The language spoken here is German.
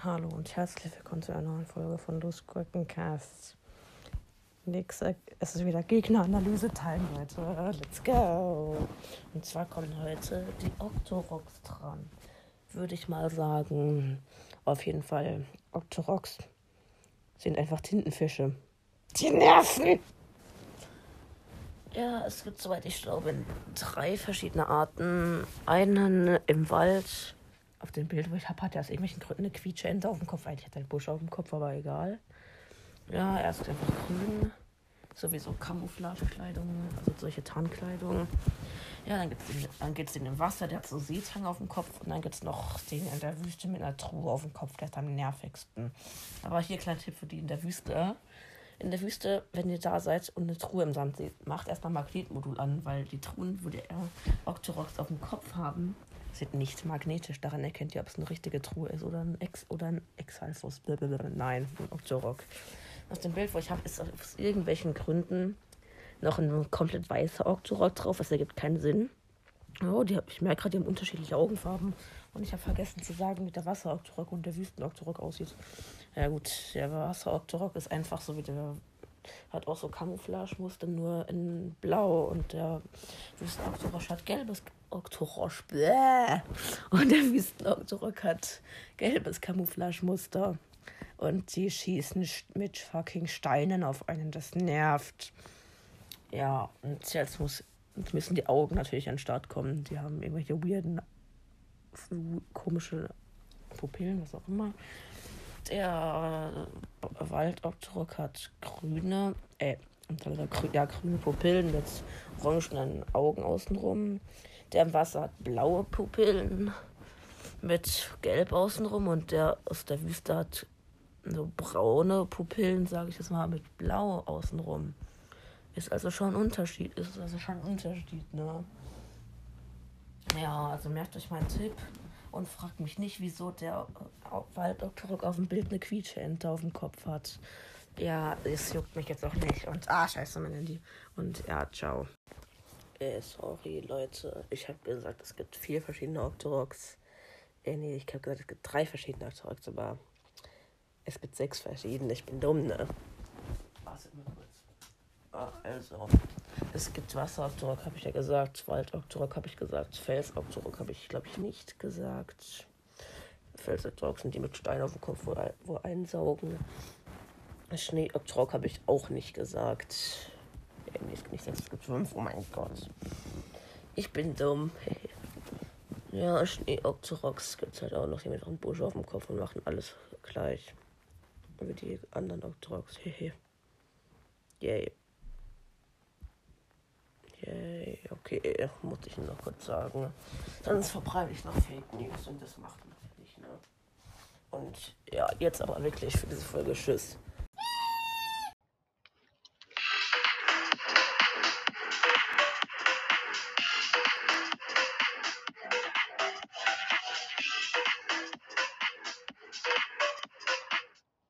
Hallo und herzlich willkommen zu einer neuen Folge von Losgurkencast. Nix, es ist wieder Gegneranalyse-Time, Leute. Let's go! Und zwar kommen heute die Octoroks dran. Würde ich mal sagen. Auf jeden Fall. Octoroks sind einfach Tintenfische. Die nerven! Ja, es gibt, soweit ich glaube, drei verschiedene Arten. Einen im Wald. Auf dem Bild, wo ich habe, hat er aus irgendwelchen Gründen eine Quietscheente auf dem Kopf. Eigentlich hat er einen Busch auf dem Kopf, aber egal. Ja, er ist einfach grün. Sowieso Camouflagekleidung, also solche Tarnkleidung. Ja, dann, den, geht es den im Wasser, der hat so Seetang auf dem Kopf. Und dann gibt es noch den in der Wüste mit einer Truhe auf dem Kopf, der ist am nervigsten. Aber hier kleiner Tipp für die in der Wüste in der Wüste, wenn ihr da seid und eine Truhe im Sand seht, macht erstmal Magnetmodul an, weil die Truhen, wo die Octoroks auf dem Kopf haben, sind nicht magnetisch. Daran erkennt ihr, ob es eine richtige Truhe ist oder ein Ex oder ein Exalfus. Nein, ein Octorok. Aus dem Bild, wo ich habe, ist aus irgendwelchen Gründen noch ein komplett weißer Octorok drauf. Das ergibt keinen Sinn. Oh, die ich merke gerade, die haben unterschiedliche Augenfarben. Und ich habe vergessen zu sagen, wie der Wasser-Octorok und der Wüsten-Octorok aussieht. Ja gut, der Wasser-Octorok ist einfach so wie der hat auch so Camouflage-Muster, nur in Blau. Und der Wüsten-Octorok hat gelbes Octorok. Und der Wüsten-Octorok hat gelbes Camouflage-Muster. Und die schießen mit fucking Steinen auf einen. Das nervt. Ja, und jetzt muss Jetzt müssen die Augen natürlich an den Start kommen. Die haben irgendwelche weirden, komische Pupillen, was auch immer. Der Waldobdruck hat grüne, äh, ja, grüne Pupillen mit orangenen Augen außenrum. Der im Wasser hat blaue Pupillen mit gelb außenrum und der aus der Wüste hat so braune Pupillen, sage ich jetzt mal, mit blau außenrum. Ist also schon ein Unterschied. Ist also schon ein Unterschied, ne? Ja, also merkt euch meinen Tipp und fragt mich nicht, wieso der Waldoktorok auf dem Bild eine Quietscheente auf dem Kopf hat. Ja, es juckt mich jetzt auch nicht. Und ah, scheiße, mein Handy. Und ja, ciao. Äh, sorry, Leute. Ich habe gesagt, es gibt vier verschiedene Octoroks. Äh, nee, ich habe gesagt, es gibt drei verschiedene Octoroks, aber es gibt sechs verschiedene. Ich bin dumm, ne? Warte mal kurz. Also, es gibt Wasser-Oktorok, habe ich ja gesagt. Wald-Oktorok habe ich gesagt. Fels-Oktorok habe ich, glaube ich, nicht gesagt. Fels-Oktorok sind die mit Steinen auf dem Kopf, wo, wo einsaugen. Schnee-Oktorok habe ich auch nicht gesagt. Nee, es gibt nicht es gibt fünf. Oh mein Gott. Ich bin dumm. ja, Schnee-Oktoroks gibt es halt auch noch. Die mit einem Busch auf dem Kopf und machen alles gleich. Wie die anderen Oktoroks. Hehe. Yay. Okay, okay, muss ich noch kurz sagen. Sonst verbreite ich noch Fake News und das macht man ne? Und ja, jetzt aber wirklich für diese Folge Tschüss.